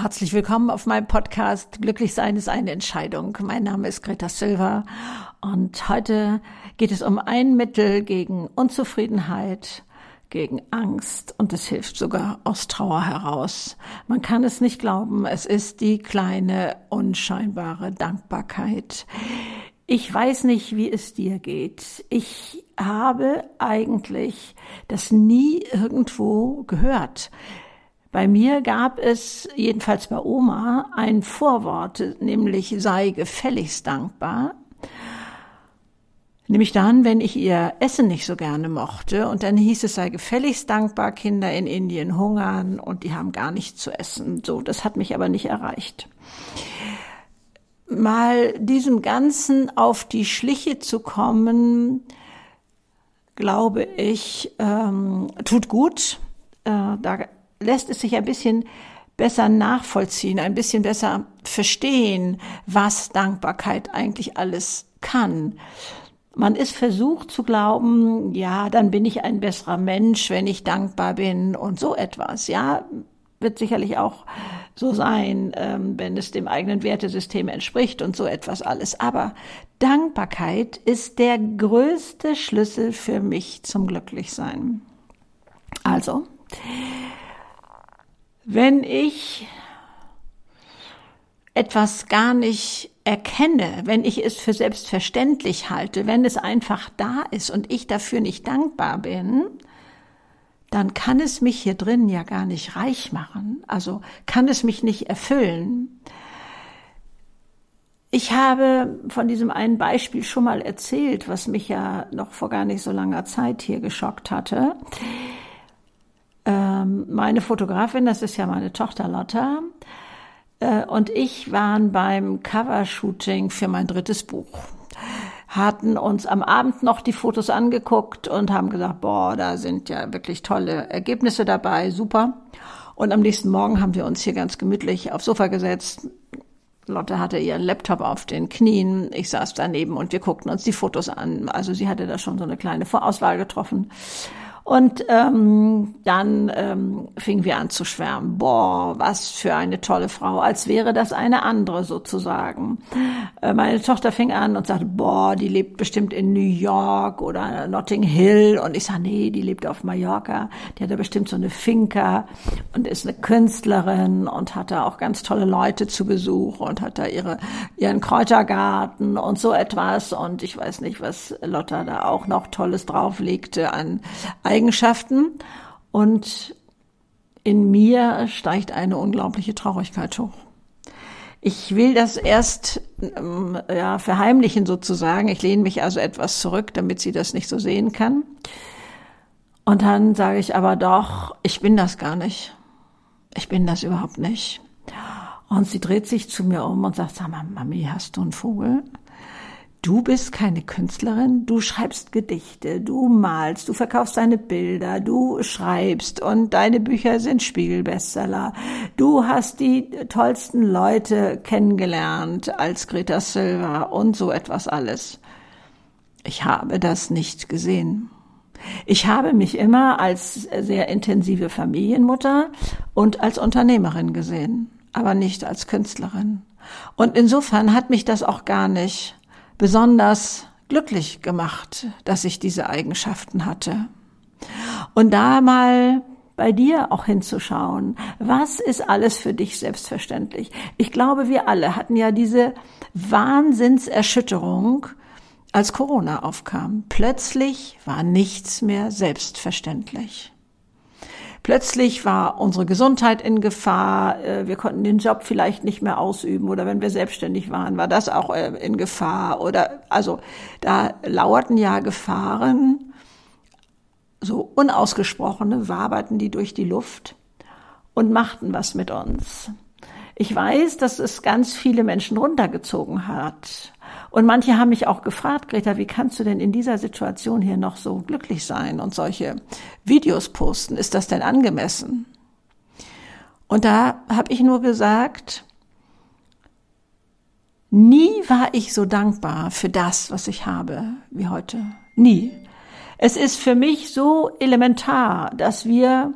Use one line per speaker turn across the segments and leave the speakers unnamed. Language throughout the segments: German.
Herzlich willkommen auf meinem Podcast Glücklich sein ist eine Entscheidung. Mein Name ist Greta Silva und heute geht es um ein Mittel gegen Unzufriedenheit, gegen Angst und es hilft sogar aus Trauer heraus. Man kann es nicht glauben, es ist die kleine, unscheinbare Dankbarkeit. Ich weiß nicht, wie es dir geht. Ich habe eigentlich das nie irgendwo gehört. Bei mir gab es, jedenfalls bei Oma, ein Vorwort, nämlich sei gefälligst dankbar. Nämlich dann, wenn ich ihr Essen nicht so gerne mochte und dann hieß es, sei gefälligst dankbar, Kinder in Indien hungern und die haben gar nichts zu essen. So, das hat mich aber nicht erreicht. Mal diesem Ganzen auf die Schliche zu kommen, glaube ich, ähm, tut gut. Äh, da lässt es sich ein bisschen besser nachvollziehen, ein bisschen besser verstehen, was Dankbarkeit eigentlich alles kann. Man ist versucht zu glauben, ja, dann bin ich ein besserer Mensch, wenn ich dankbar bin und so etwas. Ja, wird sicherlich auch so sein, ähm, wenn es dem eigenen Wertesystem entspricht und so etwas alles. Aber Dankbarkeit ist der größte Schlüssel für mich zum Glücklichsein. Also, wenn ich etwas gar nicht erkenne, wenn ich es für selbstverständlich halte, wenn es einfach da ist und ich dafür nicht dankbar bin, dann kann es mich hier drin ja gar nicht reich machen, also kann es mich nicht erfüllen. Ich habe von diesem einen Beispiel schon mal erzählt, was mich ja noch vor gar nicht so langer Zeit hier geschockt hatte. Ähm, meine Fotografin, das ist ja meine Tochter Lotta, äh, und ich waren beim Covershooting für mein drittes Buch. Hatten uns am Abend noch die Fotos angeguckt und haben gesagt, boah, da sind ja wirklich tolle Ergebnisse dabei, super. Und am nächsten Morgen haben wir uns hier ganz gemütlich aufs Sofa gesetzt. Lotte hatte ihren Laptop auf den Knien, ich saß daneben und wir guckten uns die Fotos an. Also sie hatte da schon so eine kleine Vorauswahl getroffen. Und ähm, dann ähm, fingen wir an zu schwärmen. Boah, was für eine tolle Frau, als wäre das eine andere sozusagen. Äh, meine Tochter fing an und sagte, boah, die lebt bestimmt in New York oder Notting Hill. Und ich sage, nee, die lebt auf Mallorca. Die hat da bestimmt so eine Finca und ist eine Künstlerin und hat da auch ganz tolle Leute zu Besuch und hat da ihre, ihren Kräutergarten und so etwas. Und ich weiß nicht, was Lotta da auch noch Tolles drauflegte an Eigenschaften und in mir steigt eine unglaubliche Traurigkeit hoch. Ich will das erst ähm, ja, verheimlichen sozusagen. Ich lehne mich also etwas zurück, damit sie das nicht so sehen kann. Und dann sage ich aber doch, ich bin das gar nicht. Ich bin das überhaupt nicht. Und sie dreht sich zu mir um und sagt, sag mal, Mami, hast du einen Vogel? Du bist keine Künstlerin, du schreibst Gedichte, du malst, du verkaufst deine Bilder, du schreibst und deine Bücher sind Spiegelbestseller. Du hast die tollsten Leute kennengelernt als Greta Silva und so etwas alles. Ich habe das nicht gesehen. Ich habe mich immer als sehr intensive Familienmutter und als Unternehmerin gesehen, aber nicht als Künstlerin. Und insofern hat mich das auch gar nicht besonders glücklich gemacht, dass ich diese Eigenschaften hatte. Und da mal bei dir auch hinzuschauen, was ist alles für dich selbstverständlich? Ich glaube, wir alle hatten ja diese Wahnsinnserschütterung, als Corona aufkam. Plötzlich war nichts mehr selbstverständlich. Plötzlich war unsere Gesundheit in Gefahr, äh, wir konnten den Job vielleicht nicht mehr ausüben oder wenn wir selbstständig waren, war das auch äh, in Gefahr oder also da lauerten ja Gefahren, so unausgesprochene, waberten die durch die Luft und machten was mit uns. Ich weiß, dass es ganz viele Menschen runtergezogen hat. Und manche haben mich auch gefragt, Greta, wie kannst du denn in dieser Situation hier noch so glücklich sein und solche Videos posten? Ist das denn angemessen? Und da habe ich nur gesagt, nie war ich so dankbar für das, was ich habe, wie heute. Nie. Es ist für mich so elementar, dass wir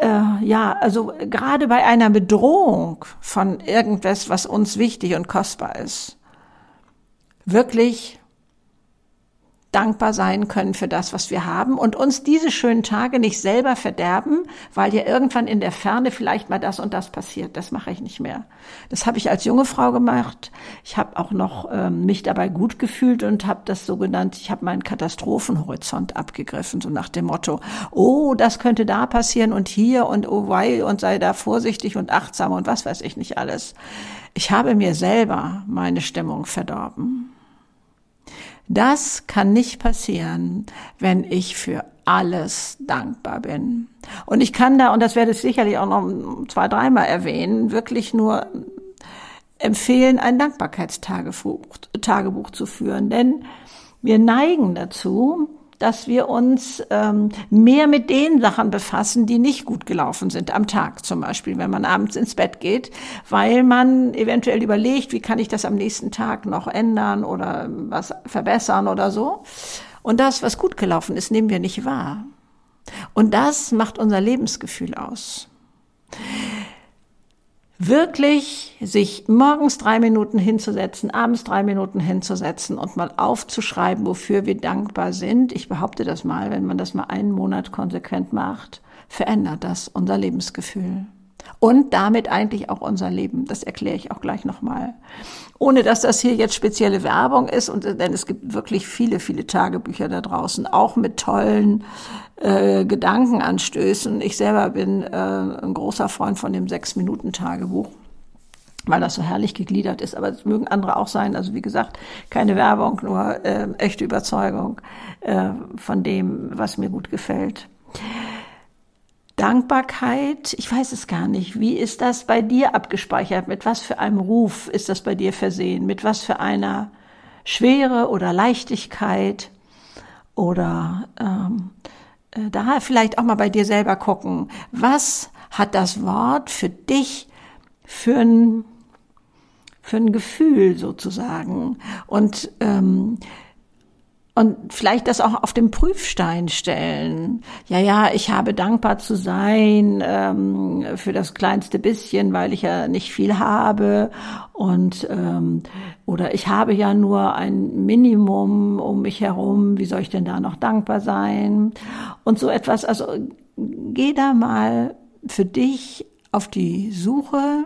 äh, ja, also gerade bei einer Bedrohung von irgendwas, was uns wichtig und kostbar ist, wirklich dankbar sein können für das, was wir haben und uns diese schönen Tage nicht selber verderben, weil ja irgendwann in der Ferne vielleicht mal das und das passiert. Das mache ich nicht mehr. Das habe ich als junge Frau gemacht. Ich habe auch noch ähm, mich dabei gut gefühlt und habe das so genannt, ich habe meinen Katastrophenhorizont abgegriffen, so nach dem Motto, oh, das könnte da passieren und hier und oh wei und sei da vorsichtig und achtsam und was weiß ich nicht alles. Ich habe mir selber meine Stimmung verdorben. Das kann nicht passieren, wenn ich für alles dankbar bin. Und ich kann da, und das werde ich sicherlich auch noch zwei, dreimal erwähnen, wirklich nur empfehlen, ein Dankbarkeitstagebuch Tagebuch zu führen. Denn wir neigen dazu, dass wir uns ähm, mehr mit den Sachen befassen, die nicht gut gelaufen sind am Tag zum Beispiel, wenn man abends ins Bett geht, weil man eventuell überlegt, wie kann ich das am nächsten Tag noch ändern oder was verbessern oder so. Und das, was gut gelaufen ist, nehmen wir nicht wahr. Und das macht unser Lebensgefühl aus wirklich sich morgens drei Minuten hinzusetzen, abends drei Minuten hinzusetzen und mal aufzuschreiben, wofür wir dankbar sind. Ich behaupte das mal, wenn man das mal einen Monat konsequent macht, verändert das unser Lebensgefühl. Und damit eigentlich auch unser Leben. Das erkläre ich auch gleich nochmal. Ohne dass das hier jetzt spezielle Werbung ist, und denn es gibt wirklich viele, viele Tagebücher da draußen, auch mit tollen äh, Gedankenanstößen. Ich selber bin äh, ein großer Freund von dem Sechs-Minuten-Tagebuch weil das so herrlich gegliedert ist. Aber es mögen andere auch sein. Also wie gesagt, keine Werbung, nur äh, echte Überzeugung äh, von dem, was mir gut gefällt. Dankbarkeit, ich weiß es gar nicht. Wie ist das bei dir abgespeichert? Mit was für einem Ruf ist das bei dir versehen? Mit was für einer Schwere oder Leichtigkeit? Oder ähm, äh, da vielleicht auch mal bei dir selber gucken, was hat das Wort für dich für ein, für ein Gefühl sozusagen? Und ähm, und vielleicht das auch auf den Prüfstein stellen. Ja, ja, ich habe dankbar zu sein ähm, für das kleinste bisschen, weil ich ja nicht viel habe und ähm, oder ich habe ja nur ein Minimum um mich herum. Wie soll ich denn da noch dankbar sein? Und so etwas. Also geh da mal für dich auf die Suche,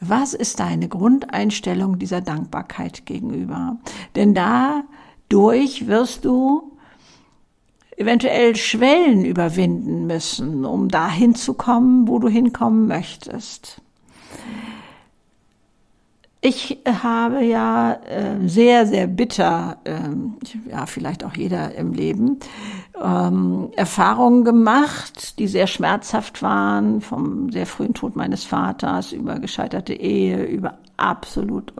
was ist deine Grundeinstellung dieser Dankbarkeit gegenüber? Denn da durch wirst du eventuell Schwellen überwinden müssen, um dahin zu kommen, wo du hinkommen möchtest. Ich habe ja äh, sehr, sehr bitter, äh, ja vielleicht auch jeder im Leben, ähm, Erfahrungen gemacht, die sehr schmerzhaft waren, vom sehr frühen Tod meines Vaters über gescheiterte Ehe, über absolut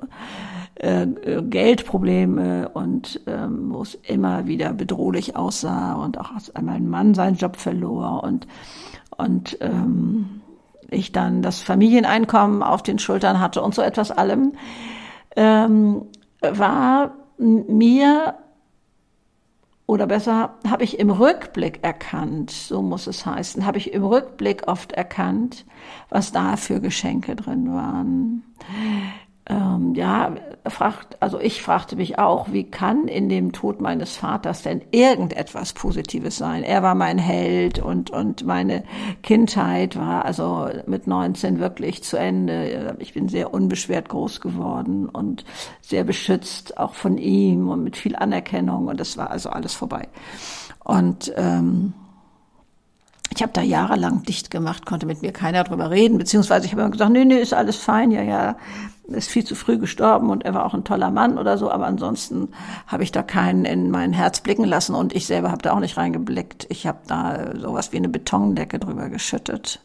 äh, Geldprobleme und ähm, wo es immer wieder bedrohlich aussah und auch einmal ein Mann seinen Job verlor und und ähm, ich dann das Familieneinkommen auf den Schultern hatte und so etwas allem, ähm, war mir oder besser habe ich im Rückblick erkannt, so muss es heißen, habe ich im Rückblick oft erkannt, was da für Geschenke drin waren ähm, ja, fragt, also ich fragte mich auch, wie kann in dem Tod meines Vaters denn irgendetwas Positives sein? Er war mein Held und, und meine Kindheit war also mit 19 wirklich zu Ende. Ich bin sehr unbeschwert groß geworden und sehr beschützt, auch von ihm und mit viel Anerkennung und das war also alles vorbei. Und ähm, ich habe da jahrelang dicht gemacht, konnte mit mir keiner drüber reden, beziehungsweise ich habe immer gesagt, nee, nee, ist alles fein, ja, ja, ist viel zu früh gestorben und er war auch ein toller Mann oder so, aber ansonsten habe ich da keinen in mein Herz blicken lassen und ich selber habe da auch nicht reingeblickt. Ich habe da sowas wie eine Betondecke drüber geschüttet.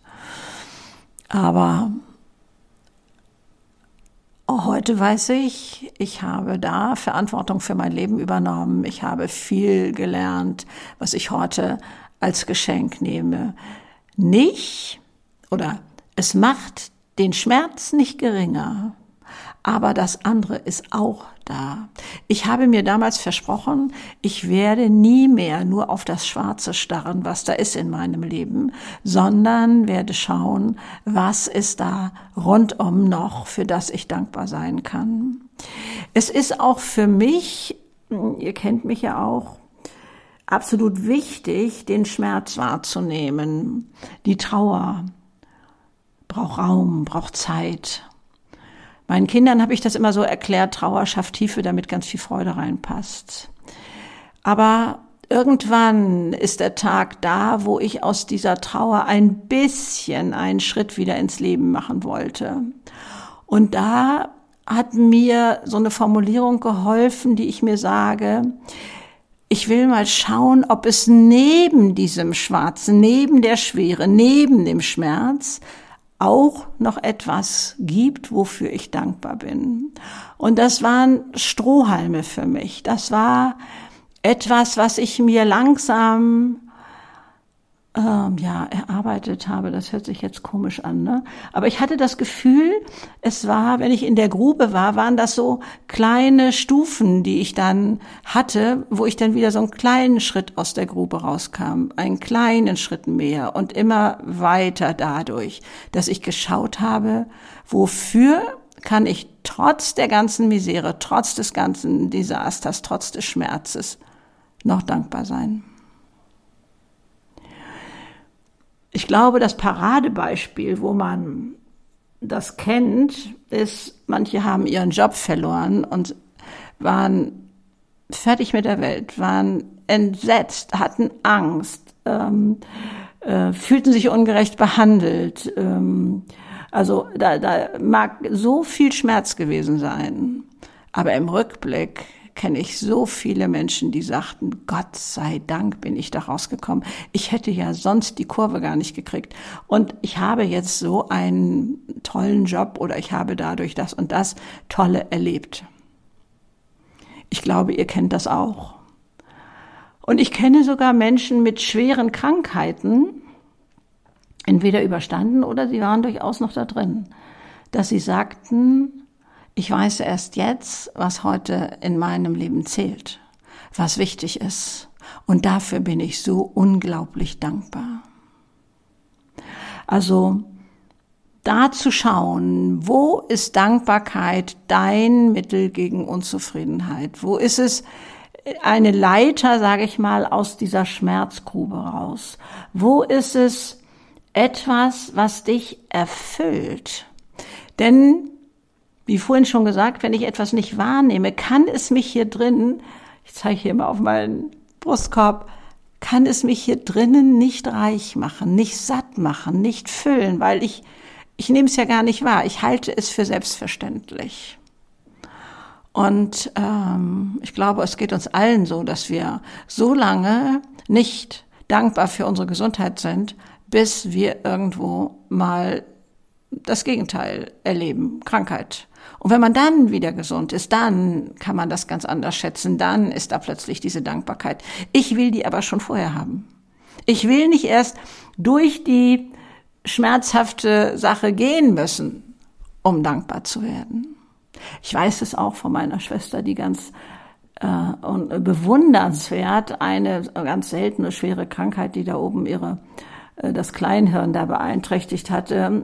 Aber heute weiß ich, ich habe da Verantwortung für mein Leben übernommen. Ich habe viel gelernt, was ich heute als Geschenk nehme. Nicht oder es macht den Schmerz nicht geringer, aber das andere ist auch da. Ich habe mir damals versprochen, ich werde nie mehr nur auf das Schwarze starren, was da ist in meinem Leben, sondern werde schauen, was ist da rundum noch, für das ich dankbar sein kann. Es ist auch für mich, ihr kennt mich ja auch, absolut wichtig, den Schmerz wahrzunehmen, die Trauer braucht Raum, braucht Zeit. Meinen Kindern habe ich das immer so erklärt, Trauer schafft Tiefe, damit ganz viel Freude reinpasst. Aber irgendwann ist der Tag da, wo ich aus dieser Trauer ein bisschen einen Schritt wieder ins Leben machen wollte. Und da hat mir so eine Formulierung geholfen, die ich mir sage, ich will mal schauen, ob es neben diesem Schwarzen, neben der Schwere, neben dem Schmerz auch noch etwas gibt, wofür ich dankbar bin. Und das waren Strohhalme für mich. Das war etwas, was ich mir langsam ähm, ja, erarbeitet habe. Das hört sich jetzt komisch an, ne? Aber ich hatte das Gefühl, es war, wenn ich in der Grube war, waren das so kleine Stufen, die ich dann hatte, wo ich dann wieder so einen kleinen Schritt aus der Grube rauskam, einen kleinen Schritt mehr und immer weiter dadurch, dass ich geschaut habe, wofür kann ich trotz der ganzen Misere, trotz des ganzen Desasters, trotz des Schmerzes noch dankbar sein. Ich glaube, das Paradebeispiel, wo man das kennt, ist, manche haben ihren Job verloren und waren fertig mit der Welt, waren entsetzt, hatten Angst, ähm, äh, fühlten sich ungerecht behandelt. Ähm, also da, da mag so viel Schmerz gewesen sein. Aber im Rückblick kenne ich so viele Menschen, die sagten, Gott sei Dank bin ich da rausgekommen. Ich hätte ja sonst die Kurve gar nicht gekriegt. Und ich habe jetzt so einen tollen Job oder ich habe dadurch das und das Tolle erlebt. Ich glaube, ihr kennt das auch. Und ich kenne sogar Menschen mit schweren Krankheiten, entweder überstanden oder sie waren durchaus noch da drin, dass sie sagten, ich weiß erst jetzt, was heute in meinem Leben zählt, was wichtig ist. Und dafür bin ich so unglaublich dankbar. Also da zu schauen, wo ist Dankbarkeit dein Mittel gegen Unzufriedenheit? Wo ist es eine Leiter, sage ich mal, aus dieser Schmerzgrube raus? Wo ist es etwas, was dich erfüllt? Denn wie vorhin schon gesagt, wenn ich etwas nicht wahrnehme, kann es mich hier drin, ich zeige hier mal auf meinen Brustkorb, kann es mich hier drinnen nicht reich machen, nicht satt machen, nicht füllen, weil ich, ich nehme es ja gar nicht wahr. Ich halte es für selbstverständlich. Und ähm, ich glaube, es geht uns allen so, dass wir so lange nicht dankbar für unsere Gesundheit sind, bis wir irgendwo mal das Gegenteil erleben, Krankheit. Und wenn man dann wieder gesund ist, dann kann man das ganz anders schätzen, dann ist da plötzlich diese Dankbarkeit. Ich will die aber schon vorher haben. Ich will nicht erst durch die schmerzhafte Sache gehen müssen, um dankbar zu werden. Ich weiß es auch von meiner Schwester, die ganz äh, und bewundernswert eine ganz seltene schwere Krankheit, die da oben ihre äh, das Kleinhirn da beeinträchtigt hatte,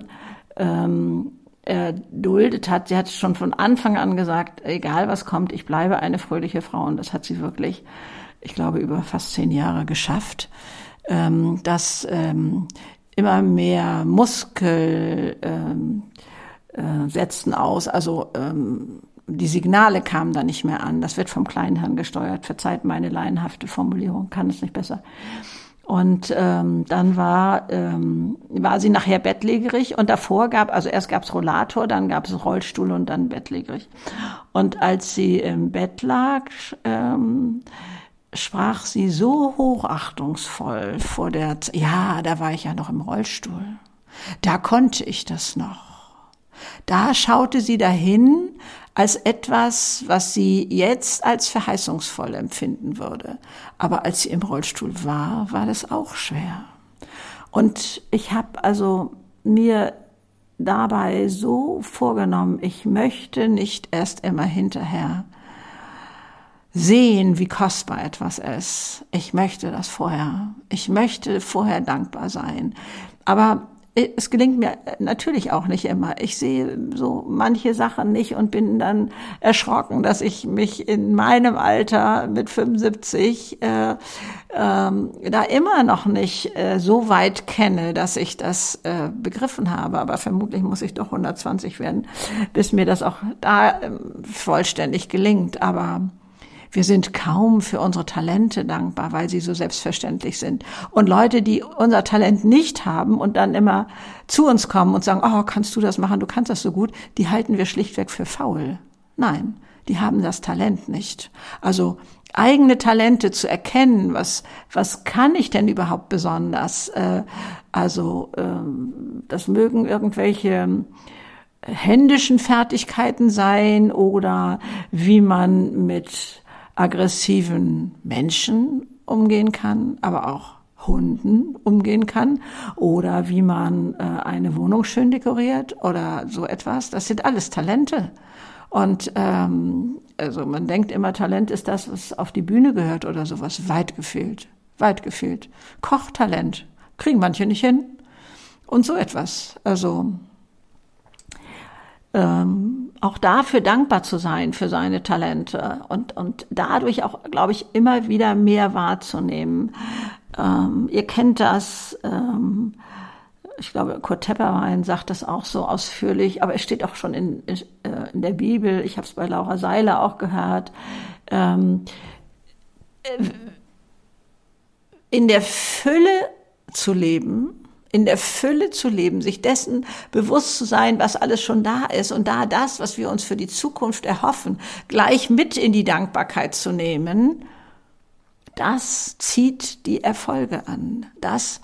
ähm, erduldet hat. Sie hat schon von Anfang an gesagt, egal was kommt, ich bleibe eine fröhliche Frau. Und das hat sie wirklich, ich glaube, über fast zehn Jahre geschafft. Ähm, dass ähm, immer mehr Muskel ähm, äh, setzten aus, also ähm, die Signale kamen da nicht mehr an. Das wird vom Kleinhirn gesteuert. Verzeiht meine laienhafte Formulierung, kann es nicht besser. Und ähm, dann war, ähm, war sie nachher bettlägerig und davor gab, also erst gab's Rollator, dann gab's Rollstuhl und dann bettlägerig. Und als sie im Bett lag, ähm, sprach sie so hochachtungsvoll vor der, Z ja, da war ich ja noch im Rollstuhl. Da konnte ich das noch. Da schaute sie dahin, als etwas, was sie jetzt als verheißungsvoll empfinden würde. Aber als sie im Rollstuhl war, war das auch schwer. Und ich habe also mir dabei so vorgenommen, ich möchte nicht erst immer hinterher sehen, wie kostbar etwas ist. Ich möchte das vorher. Ich möchte vorher dankbar sein. Aber es gelingt mir natürlich auch nicht immer. Ich sehe so manche Sachen nicht und bin dann erschrocken, dass ich mich in meinem Alter mit 75 äh, ähm, da immer noch nicht äh, so weit kenne, dass ich das äh, begriffen habe. Aber vermutlich muss ich doch 120 werden, bis mir das auch da äh, vollständig gelingt. Aber wir sind kaum für unsere Talente dankbar, weil sie so selbstverständlich sind. Und Leute, die unser Talent nicht haben und dann immer zu uns kommen und sagen, oh, kannst du das machen, du kannst das so gut, die halten wir schlichtweg für faul. Nein, die haben das Talent nicht. Also eigene Talente zu erkennen, was, was kann ich denn überhaupt besonders? Äh, also ähm, das mögen irgendwelche händischen Fertigkeiten sein oder wie man mit aggressiven Menschen umgehen kann, aber auch Hunden umgehen kann oder wie man äh, eine Wohnung schön dekoriert oder so etwas. Das sind alles Talente. Und ähm, also man denkt immer, Talent ist das, was auf die Bühne gehört oder sowas. Weit gefehlt. Weit gefehlt. Kochtalent. Kriegen manche nicht hin. Und so etwas. Also ähm, auch dafür dankbar zu sein für seine Talente und, und dadurch auch, glaube ich, immer wieder mehr wahrzunehmen. Ähm, ihr kennt das, ähm, ich glaube, Kurt Tepperwein sagt das auch so ausführlich, aber es steht auch schon in, in, äh, der Bibel, ich habe es bei Laura Seiler auch gehört. Ähm, äh, in der Fülle zu leben, in der Fülle zu leben, sich dessen bewusst zu sein, was alles schon da ist und da das, was wir uns für die Zukunft erhoffen, gleich mit in die Dankbarkeit zu nehmen, das zieht die Erfolge an. Das,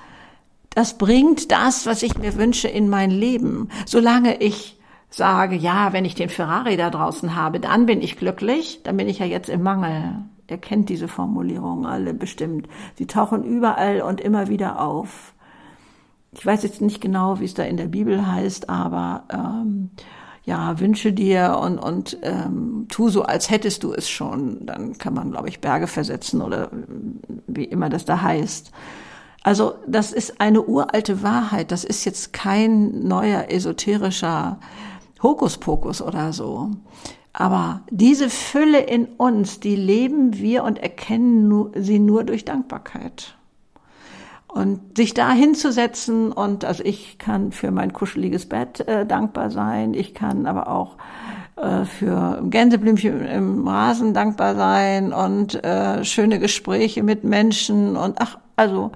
das bringt das, was ich mir wünsche, in mein Leben. Solange ich sage, ja, wenn ich den Ferrari da draußen habe, dann bin ich glücklich, dann bin ich ja jetzt im Mangel. Ihr kennt diese Formulierungen alle bestimmt. Sie tauchen überall und immer wieder auf ich weiß jetzt nicht genau, wie es da in der Bibel heißt, aber ähm, ja, wünsche dir und, und ähm, tu so, als hättest du es schon. Dann kann man, glaube ich, Berge versetzen oder wie immer das da heißt. Also das ist eine uralte Wahrheit. Das ist jetzt kein neuer esoterischer Hokuspokus oder so. Aber diese Fülle in uns, die leben wir und erkennen sie nur durch Dankbarkeit. Und sich da hinzusetzen und also ich kann für mein kuscheliges Bett äh, dankbar sein, ich kann aber auch äh, für Gänseblümchen im Rasen dankbar sein und äh, schöne Gespräche mit Menschen und ach, also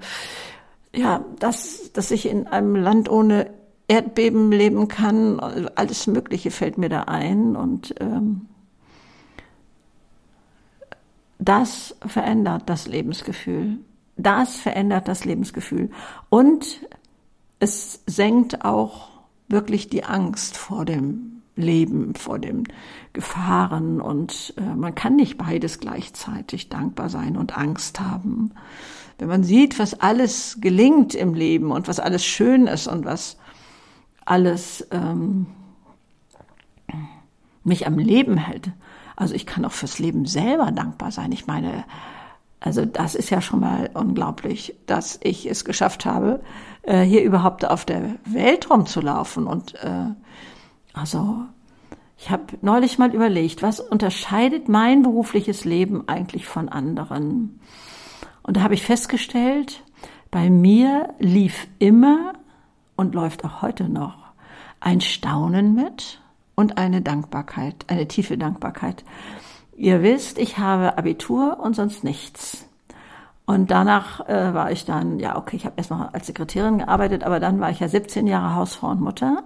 ja, dass, dass ich in einem Land ohne Erdbeben leben kann, alles Mögliche fällt mir da ein und ähm, das verändert das Lebensgefühl das verändert das Lebensgefühl. Und es senkt auch wirklich die Angst vor dem Leben, vor den Gefahren. Und äh, man kann nicht beides gleichzeitig dankbar sein und Angst haben. Wenn man sieht, was alles gelingt im Leben und was alles schön ist und was alles ähm, mich am Leben hält. Also ich kann auch fürs Leben selber dankbar sein. Ich meine, also das ist ja schon mal unglaublich, dass ich es geschafft habe, äh, hier überhaupt auf der Welt rumzulaufen. Und äh, also ich habe neulich mal überlegt, was unterscheidet mein berufliches Leben eigentlich von anderen? Und da habe ich festgestellt, bei mir lief immer und läuft auch heute noch ein Staunen mit und eine Dankbarkeit, eine tiefe Dankbarkeit. Ihr wisst, ich habe Abitur und sonst nichts. Und danach äh, war ich dann, ja, okay, ich habe erst noch als Sekretärin gearbeitet, aber dann war ich ja 17 Jahre Hausfrau und Mutter.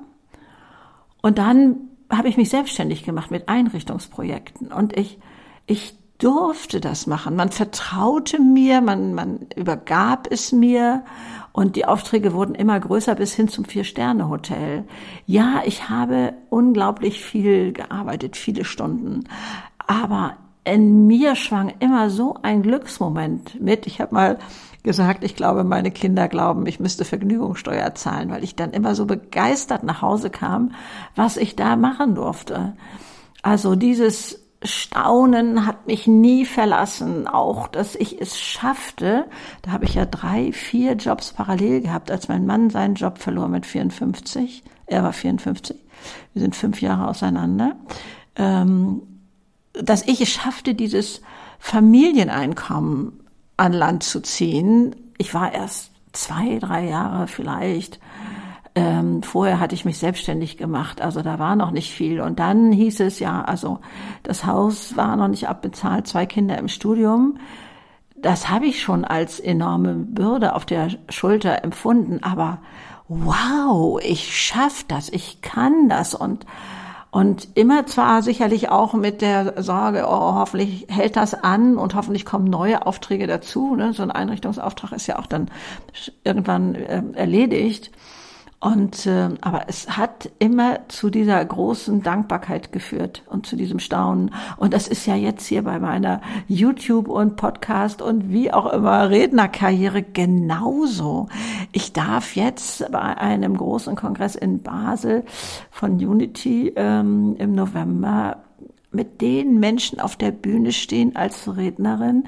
Und dann habe ich mich selbstständig gemacht mit Einrichtungsprojekten. Und ich, ich durfte das machen. Man vertraute mir, man, man übergab es mir und die Aufträge wurden immer größer bis hin zum Vier-Sterne-Hotel. Ja, ich habe unglaublich viel gearbeitet, viele Stunden. Aber in mir schwang immer so ein Glücksmoment mit. Ich habe mal gesagt, ich glaube, meine Kinder glauben, ich müsste Vergnügungssteuer zahlen, weil ich dann immer so begeistert nach Hause kam, was ich da machen durfte. Also dieses Staunen hat mich nie verlassen, auch dass ich es schaffte. Da habe ich ja drei, vier Jobs parallel gehabt, als mein Mann seinen Job verlor mit 54. Er war 54. Wir sind fünf Jahre auseinander. Ähm, dass ich es schaffte, dieses Familieneinkommen an Land zu ziehen. Ich war erst zwei, drei Jahre vielleicht. Ähm, vorher hatte ich mich selbstständig gemacht, also da war noch nicht viel. Und dann hieß es ja, also das Haus war noch nicht abbezahlt, zwei Kinder im Studium. Das habe ich schon als enorme Bürde auf der Schulter empfunden, aber wow, ich schaff das, ich kann das und und immer zwar sicherlich auch mit der Sorge, oh, hoffentlich hält das an und hoffentlich kommen neue Aufträge dazu. Ne? So ein Einrichtungsauftrag ist ja auch dann irgendwann äh, erledigt. Und äh, aber es hat immer zu dieser großen Dankbarkeit geführt und zu diesem Staunen. Und das ist ja jetzt hier bei meiner YouTube und Podcast und wie auch immer Rednerkarriere genauso. Ich darf jetzt bei einem großen Kongress in Basel von Unity ähm, im November mit den Menschen auf der Bühne stehen als Rednerin.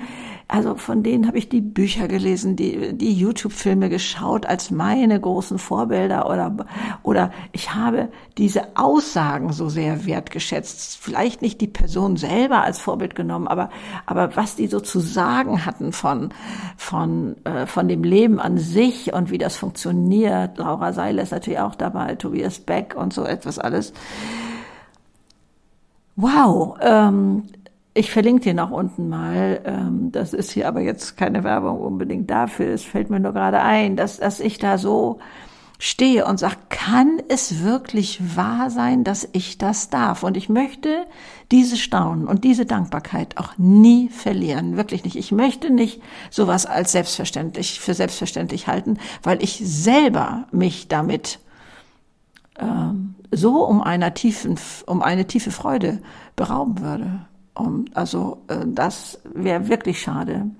Also von denen habe ich die Bücher gelesen, die, die YouTube-Filme geschaut als meine großen Vorbilder oder, oder ich habe diese Aussagen so sehr wertgeschätzt. Vielleicht nicht die Person selber als Vorbild genommen, aber, aber was die so zu sagen hatten von, von, äh, von dem Leben an sich und wie das funktioniert. Laura Seiler ist natürlich auch dabei, Tobias Beck und so etwas alles. Wow, ähm, ich verlinke dir noch unten mal. Ähm, das ist hier aber jetzt keine Werbung unbedingt dafür. Es fällt mir nur gerade ein, dass, dass ich da so stehe und sage, kann es wirklich wahr sein, dass ich das darf? Und ich möchte diese Staunen und diese Dankbarkeit auch nie verlieren. Wirklich nicht. Ich möchte nicht sowas als selbstverständlich, für selbstverständlich halten, weil ich selber mich damit ähm, so um einer tiefen, um eine tiefe Freude berauben würde. Um, also äh, das wäre wirklich schade.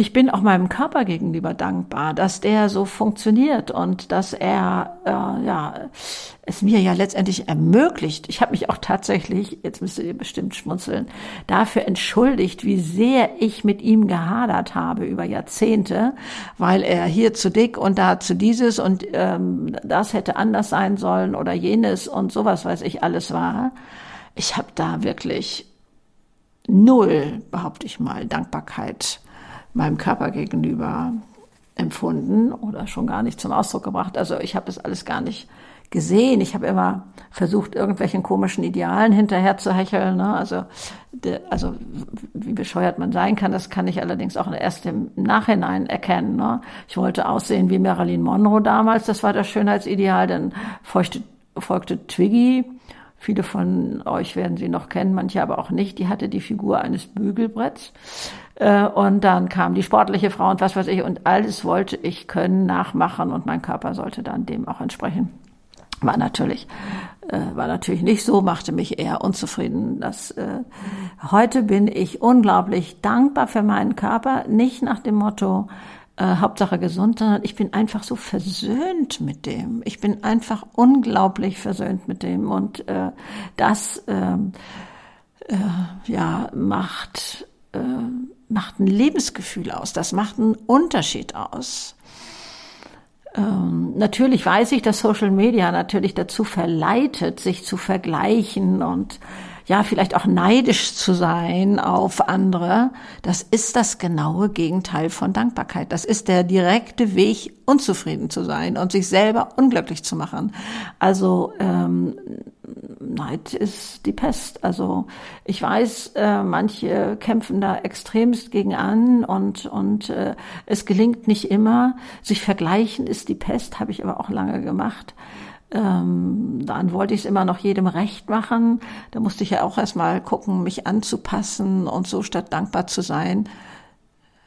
Ich bin auch meinem Körper gegenüber dankbar, dass der so funktioniert und dass er äh, ja es mir ja letztendlich ermöglicht. Ich habe mich auch tatsächlich, jetzt müsstet ihr bestimmt schmunzeln, dafür entschuldigt, wie sehr ich mit ihm gehadert habe über Jahrzehnte, weil er hier zu dick und da zu dieses und ähm, das hätte anders sein sollen oder jenes und sowas weiß ich alles war. Ich habe da wirklich null, behaupte ich mal, Dankbarkeit meinem Körper gegenüber empfunden oder schon gar nicht zum Ausdruck gebracht. Also ich habe das alles gar nicht gesehen. Ich habe immer versucht, irgendwelchen komischen Idealen hinterher zu hecheln. Ne? Also, de, also wie bescheuert man sein kann, das kann ich allerdings auch erst im Nachhinein erkennen. Ne? Ich wollte aussehen wie Marilyn Monroe damals, das war das Schönheitsideal. Dann folgte, folgte Twiggy. Viele von euch werden sie noch kennen, manche aber auch nicht. Die hatte die Figur eines Bügelbretts. Äh, und dann kam die sportliche Frau und was weiß ich. Und alles wollte ich können, nachmachen und mein Körper sollte dann dem auch entsprechen. War natürlich, äh, war natürlich nicht so, machte mich eher unzufrieden. Das, äh, heute bin ich unglaublich dankbar für meinen Körper, nicht nach dem Motto, äh, Hauptsache gesund, sondern ich bin einfach so versöhnt mit dem. Ich bin einfach unglaublich versöhnt mit dem und äh, das ähm, äh, ja macht äh, macht ein Lebensgefühl aus, das macht einen Unterschied aus. Ähm, natürlich weiß ich, dass Social Media natürlich dazu verleitet, sich zu vergleichen und ja, vielleicht auch neidisch zu sein auf andere, das ist das genaue Gegenteil von Dankbarkeit. Das ist der direkte Weg, unzufrieden zu sein und sich selber unglücklich zu machen. Also ähm, Neid ist die Pest. Also ich weiß, äh, manche kämpfen da extremst gegen an und und äh, es gelingt nicht immer. Sich vergleichen ist die Pest, habe ich aber auch lange gemacht. Ähm, dann wollte ich es immer noch jedem recht machen. Da musste ich ja auch erstmal gucken, mich anzupassen und so statt dankbar zu sein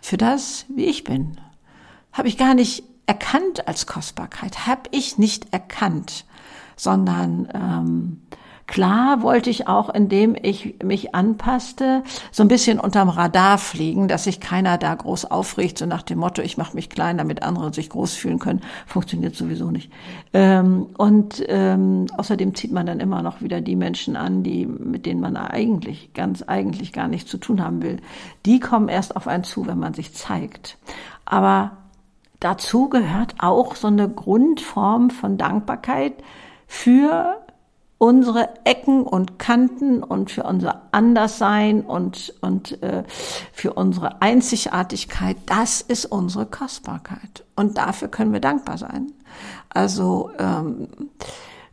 für das, wie ich bin. Habe ich gar nicht erkannt als Kostbarkeit, habe ich nicht erkannt, sondern ähm, Klar wollte ich auch, indem ich mich anpasste, so ein bisschen unterm Radar fliegen, dass sich keiner da groß aufregt, so nach dem Motto, ich mache mich klein, damit andere sich groß fühlen können. Funktioniert sowieso nicht. Ähm, und ähm, außerdem zieht man dann immer noch wieder die Menschen an, die mit denen man eigentlich ganz eigentlich gar nichts zu tun haben will. Die kommen erst auf einen zu, wenn man sich zeigt. Aber dazu gehört auch so eine Grundform von Dankbarkeit für unsere Ecken und Kanten und für unser Anderssein und, und äh, für unsere Einzigartigkeit, das ist unsere Kostbarkeit. Und dafür können wir dankbar sein. Also ähm,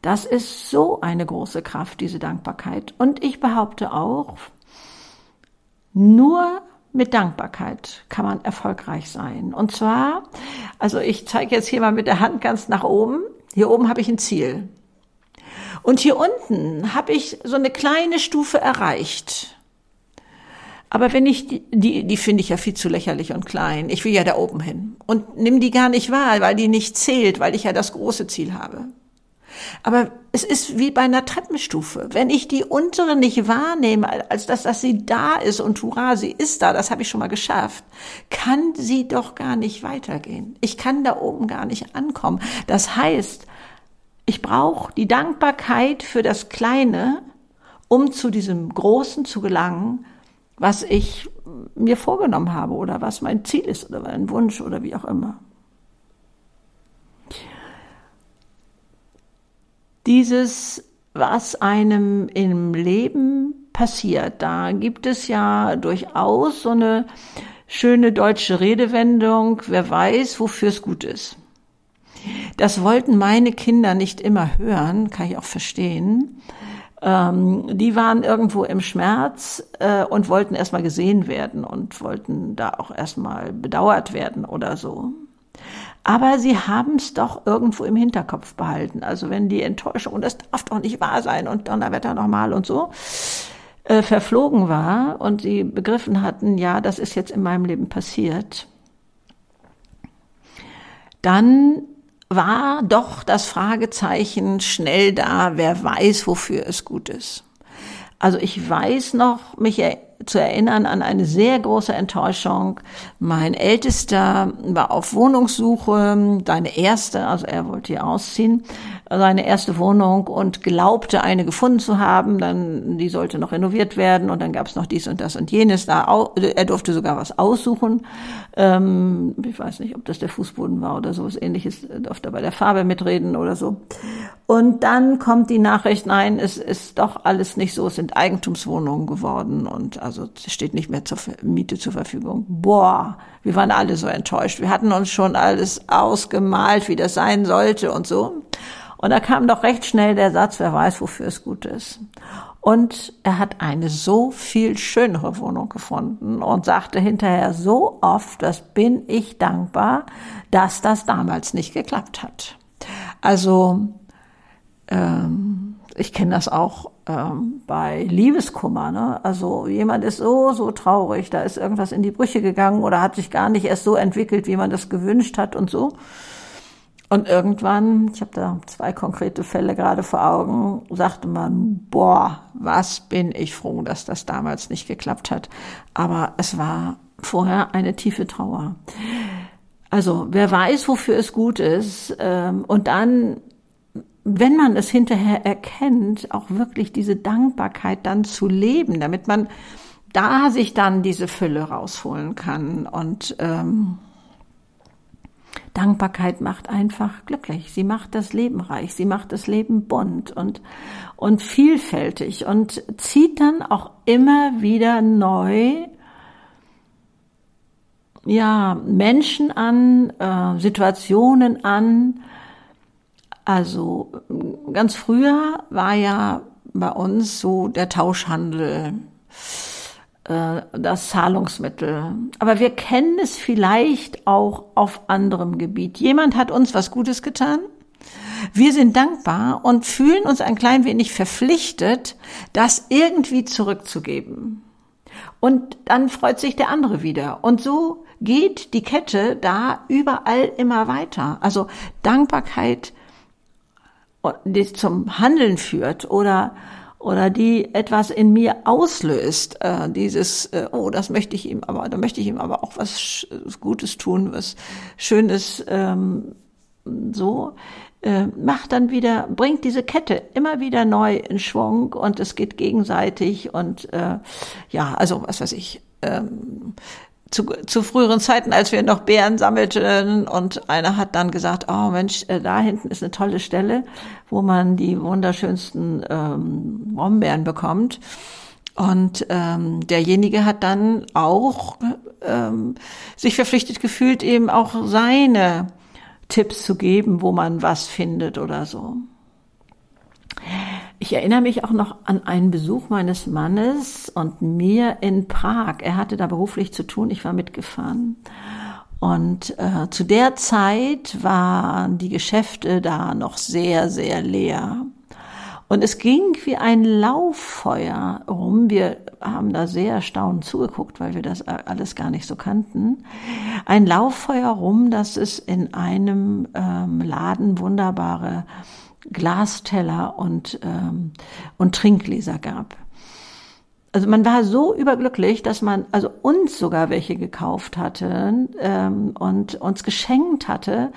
das ist so eine große Kraft, diese Dankbarkeit. Und ich behaupte auch, nur mit Dankbarkeit kann man erfolgreich sein. Und zwar, also ich zeige jetzt hier mal mit der Hand ganz nach oben. Hier oben habe ich ein Ziel. Und hier unten habe ich so eine kleine Stufe erreicht. Aber wenn ich die, die, die finde ich ja viel zu lächerlich und klein. Ich will ja da oben hin. Und nimm die gar nicht wahr, weil die nicht zählt, weil ich ja das große Ziel habe. Aber es ist wie bei einer Treppenstufe. Wenn ich die untere nicht wahrnehme, als dass, dass sie da ist und hurra, sie ist da, das habe ich schon mal geschafft, kann sie doch gar nicht weitergehen. Ich kann da oben gar nicht ankommen. Das heißt, ich brauche die Dankbarkeit für das Kleine, um zu diesem Großen zu gelangen, was ich mir vorgenommen habe oder was mein Ziel ist oder mein Wunsch oder wie auch immer. Dieses, was einem im Leben passiert, da gibt es ja durchaus so eine schöne deutsche Redewendung, wer weiß, wofür es gut ist. Das wollten meine Kinder nicht immer hören, kann ich auch verstehen. Ähm, die waren irgendwo im Schmerz äh, und wollten erstmal gesehen werden und wollten da auch erstmal bedauert werden oder so. Aber sie haben es doch irgendwo im Hinterkopf behalten. Also wenn die Enttäuschung, und das darf doch nicht wahr sein und Donnerwetter nochmal und so, äh, verflogen war und sie begriffen hatten, ja, das ist jetzt in meinem Leben passiert, dann war doch das Fragezeichen schnell da, wer weiß, wofür es gut ist. Also ich weiß noch, mich zu erinnern an eine sehr große Enttäuschung. Mein Ältester war auf Wohnungssuche, seine erste, also er wollte hier ausziehen, seine erste Wohnung und glaubte, eine gefunden zu haben. Dann, die sollte noch renoviert werden und dann gab es noch dies und das und jenes. Da er durfte sogar was aussuchen. Ähm, ich weiß nicht, ob das der Fußboden war oder sowas ähnliches. Er durfte bei der Farbe mitreden oder so. Und dann kommt die Nachricht, nein, es ist doch alles nicht so. Es sind Eigentumswohnungen geworden und also steht nicht mehr zur Miete zur Verfügung. Boah, wir waren alle so enttäuscht. Wir hatten uns schon alles ausgemalt, wie das sein sollte und so. Und da kam doch recht schnell der Satz, wer weiß, wofür es gut ist. Und er hat eine so viel schönere Wohnung gefunden und sagte hinterher so oft, das bin ich dankbar, dass das damals nicht geklappt hat. Also ähm, ich kenne das auch ähm, bei Liebeskummer. Ne? Also jemand ist so, so traurig, da ist irgendwas in die Brüche gegangen oder hat sich gar nicht erst so entwickelt, wie man das gewünscht hat und so. Und irgendwann, ich habe da zwei konkrete Fälle gerade vor Augen, sagte man, boah, was bin ich froh, dass das damals nicht geklappt hat. Aber es war vorher eine tiefe Trauer. Also wer weiß, wofür es gut ist. Ähm, und dann, wenn man es hinterher erkennt, auch wirklich diese Dankbarkeit dann zu leben, damit man da sich dann diese Fülle rausholen kann. Und ähm, Dankbarkeit macht einfach glücklich. Sie macht das Leben reich. Sie macht das Leben bunt und, und vielfältig und zieht dann auch immer wieder neu ja, Menschen an, äh, Situationen an. Also ganz früher war ja bei uns so der Tauschhandel das Zahlungsmittel. Aber wir kennen es vielleicht auch auf anderem Gebiet. Jemand hat uns was Gutes getan. Wir sind dankbar und fühlen uns ein klein wenig verpflichtet, das irgendwie zurückzugeben. Und dann freut sich der andere wieder. Und so geht die Kette da überall immer weiter. Also Dankbarkeit, die zum Handeln führt oder oder die etwas in mir auslöst, äh, dieses, äh, oh, das möchte ich ihm aber, da möchte ich ihm aber auch was Gutes tun, was Schönes, ähm, so, äh, macht dann wieder, bringt diese Kette immer wieder neu in Schwung und es geht gegenseitig und äh, ja, also was weiß ich, ähm, zu, zu früheren Zeiten, als wir noch Bären sammelten und einer hat dann gesagt, oh Mensch, äh, da hinten ist eine tolle Stelle, wo man die wunderschönsten ähm, Brombeeren bekommt. Und ähm, derjenige hat dann auch ähm, sich verpflichtet gefühlt, eben auch seine Tipps zu geben, wo man was findet oder so. Ich erinnere mich auch noch an einen Besuch meines Mannes und mir in Prag. Er hatte da beruflich zu tun, ich war mitgefahren. Und äh, zu der Zeit waren die Geschäfte da noch sehr, sehr leer. Und es ging wie ein Lauffeuer rum. Wir haben da sehr erstaunt zugeguckt, weil wir das alles gar nicht so kannten. Ein Lauffeuer rum, dass es in einem ähm, Laden wunderbare Glasteller und, ähm, und Trinkgläser gab. Also man war so überglücklich, dass man also uns sogar welche gekauft hatte ähm, und uns geschenkt hatte,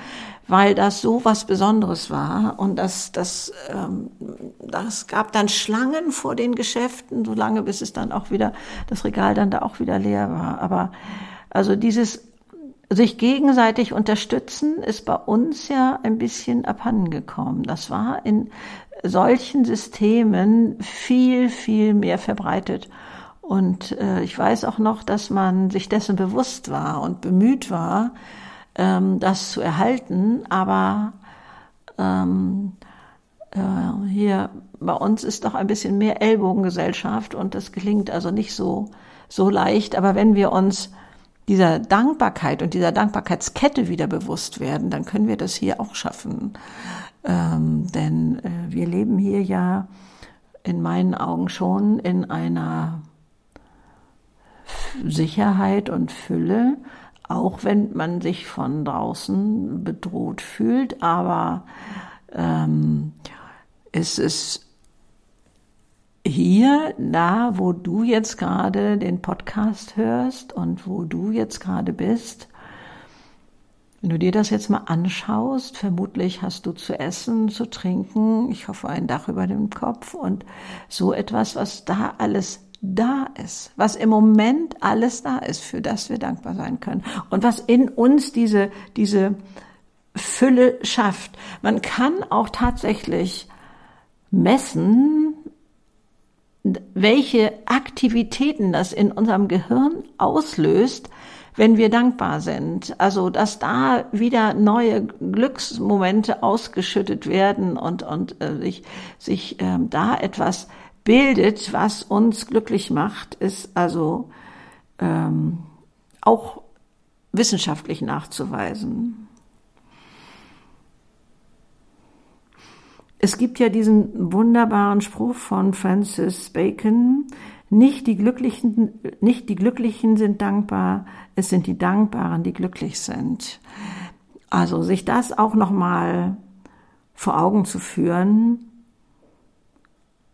weil das so was Besonderes war. Und das, das, ähm, das gab dann Schlangen vor den Geschäften, so lange bis es dann auch wieder, das Regal dann da auch wieder leer war. Aber also dieses sich gegenseitig unterstützen ist bei uns ja ein bisschen abhandengekommen. Das war in solchen Systemen viel, viel mehr verbreitet. Und äh, ich weiß auch noch, dass man sich dessen bewusst war und bemüht war, ähm, das zu erhalten. Aber ähm, äh, hier bei uns ist doch ein bisschen mehr Ellbogengesellschaft und das gelingt also nicht so, so leicht. Aber wenn wir uns dieser Dankbarkeit und dieser Dankbarkeitskette wieder bewusst werden, dann können wir das hier auch schaffen. Ähm, denn äh, wir leben hier ja in meinen Augen schon in einer Sicherheit und Fülle, auch wenn man sich von draußen bedroht fühlt, aber ähm, es ist hier, da, wo du jetzt gerade den Podcast hörst und wo du jetzt gerade bist, wenn du dir das jetzt mal anschaust, vermutlich hast du zu essen, zu trinken, ich hoffe ein Dach über dem Kopf und so etwas, was da alles da ist, was im Moment alles da ist, für das wir dankbar sein können und was in uns diese, diese Fülle schafft. Man kann auch tatsächlich messen, welche Aktivitäten das in unserem Gehirn auslöst, wenn wir dankbar sind. Also, dass da wieder neue Glücksmomente ausgeschüttet werden und, und äh, sich, sich äh, da etwas bildet, was uns glücklich macht, ist also ähm, auch wissenschaftlich nachzuweisen. Es gibt ja diesen wunderbaren Spruch von Francis Bacon, nicht die Glücklichen, nicht die Glücklichen sind dankbar, es sind die Dankbaren, die glücklich sind. Also sich das auch nochmal vor Augen zu führen.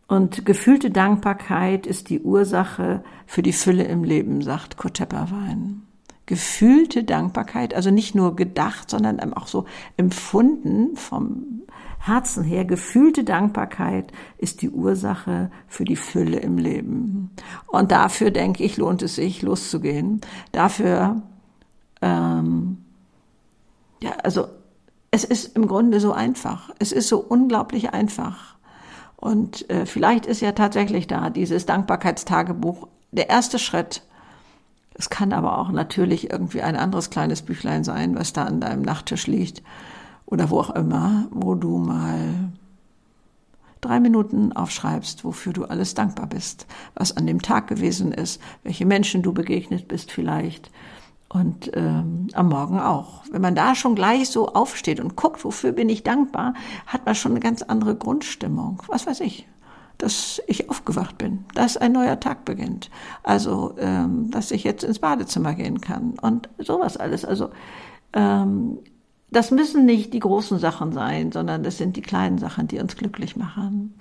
Und gefühlte Dankbarkeit ist die Ursache für die Fülle im Leben, sagt Kurt Tepperwein. Gefühlte Dankbarkeit, also nicht nur gedacht, sondern auch so empfunden vom Herzen her, gefühlte Dankbarkeit ist die Ursache für die Fülle im Leben. Und dafür, denke ich, lohnt es sich, loszugehen. Dafür, ähm, ja, also es ist im Grunde so einfach. Es ist so unglaublich einfach. Und äh, vielleicht ist ja tatsächlich da dieses Dankbarkeitstagebuch der erste Schritt. Es kann aber auch natürlich irgendwie ein anderes kleines Büchlein sein, was da an deinem Nachttisch liegt oder wo auch immer, wo du mal drei Minuten aufschreibst, wofür du alles dankbar bist, was an dem Tag gewesen ist, welche Menschen du begegnet bist vielleicht und ähm, am Morgen auch. Wenn man da schon gleich so aufsteht und guckt, wofür bin ich dankbar, hat man schon eine ganz andere Grundstimmung. Was weiß ich, dass ich aufgewacht bin, dass ein neuer Tag beginnt, also ähm, dass ich jetzt ins Badezimmer gehen kann und sowas alles. Also ähm, das müssen nicht die großen Sachen sein, sondern das sind die kleinen Sachen, die uns glücklich machen.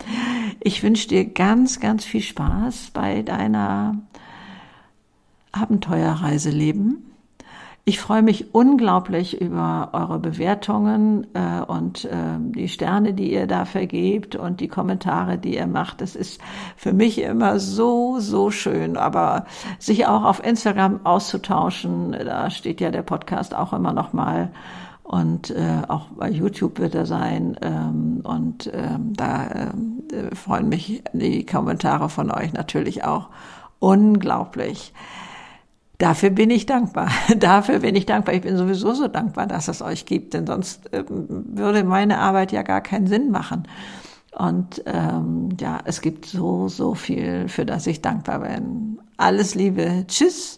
Ich wünsche dir ganz, ganz viel Spaß bei deiner Abenteuerreise leben. Ich freue mich unglaublich über eure Bewertungen äh, und äh, die Sterne, die ihr da vergebt und die Kommentare, die ihr macht. Es ist für mich immer so, so schön. Aber sich auch auf Instagram auszutauschen, da steht ja der Podcast auch immer noch mal. Und äh, auch bei YouTube wird er sein. Ähm, und ähm, da äh, freuen mich die Kommentare von euch natürlich auch unglaublich. Dafür bin ich dankbar. Dafür bin ich dankbar. Ich bin sowieso so dankbar, dass es euch gibt, denn sonst ähm, würde meine Arbeit ja gar keinen Sinn machen. Und ähm, ja, es gibt so, so viel, für das ich dankbar bin. Alles Liebe. Tschüss.